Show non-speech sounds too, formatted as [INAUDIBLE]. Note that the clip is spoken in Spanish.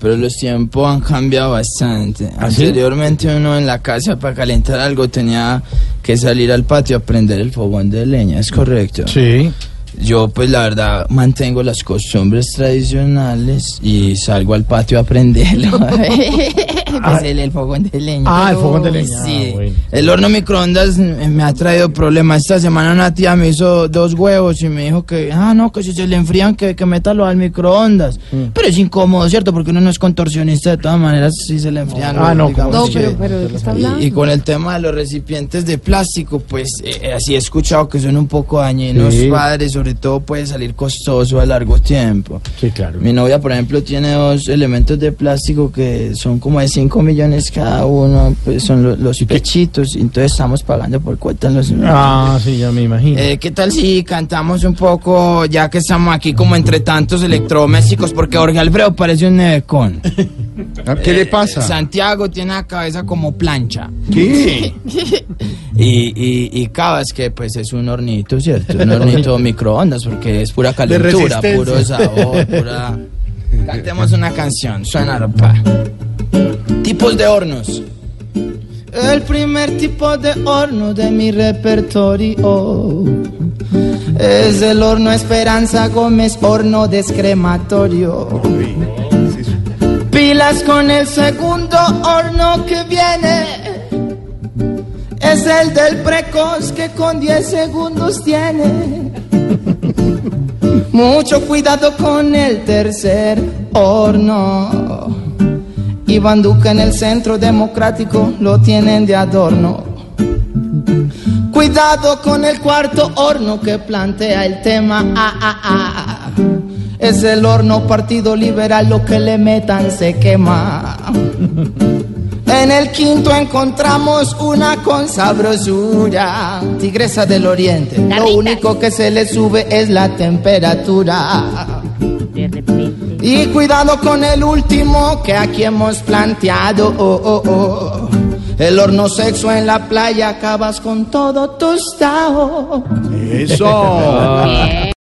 Pero los tiempos han cambiado bastante. Anteriormente uno en la casa para calentar algo tenía que salir al patio a prender el fogón de leña, ¿es correcto? Sí. Yo pues la verdad mantengo las costumbres tradicionales y salgo al patio a prenderlo. [LAUGHS] [LAUGHS] Pues el, el fogón de leña. Ah, el fogón de leña. Sí. Ah, bueno. El horno microondas me ha traído problemas. Esta semana una tía me hizo dos huevos y me dijo que, ah, no, que si se le enfrían, que, que métalo al microondas. Mm. Pero es incómodo, ¿cierto? Porque uno no es contorsionista de todas maneras, si se le enfrían. Ah, no, digamos ¿cómo No, que- pero, pero ¿de qué está hablando? y, y con el tema de los recipientes de plástico, pues eh, así he escuchado que son un poco dañinos, Sí. padres, sobre todo puede salir costoso a largo tiempo. Sí, claro. Mi novia, por ejemplo, tiene dos elementos de plástico que son como de 5 millones cada uno, pues son lo- los pechitos, entonces estamos pagando por cuotas los... Ah, sí, ya me imagino. Eh, ¿Qué tal si cantamos un poco, ya que estamos aquí como entre tantos electrodomésticos? Porque Jorge Alfredo parece un nevecón. [LAUGHS] [LAUGHS] ¿Qué le pasa? Santiago tiene la cabeza como plancha. ¿Qué? [LAUGHS] Y, y, y Cabas, que pues es un hornito, ¿cierto? Un hornito microondas, porque es pura calentura, puro sabor, pura... Cantemos una canción, suena pa. Tipos de hornos. El primer tipo de horno de mi repertorio es el horno Esperanza Gómez, horno descrematorio. Con el segundo horno que viene. Es el del precoz que con 10 segundos tiene. Mucho cuidado con el tercer horno. Iván Duque en el centro democrático lo tienen de adorno. Cuidado con el cuarto horno que plantea el tema. Ah, ah, ah. Es el horno Partido Liberal, lo que le metan se quema. En el quinto encontramos una con sabrosura, tigresa del oriente. Lo único que se le sube es la temperatura. Y cuidado con el último que aquí hemos planteado. oh, oh, oh. El horno sexo en la playa acabas con todo tostado. Eso. [LAUGHS]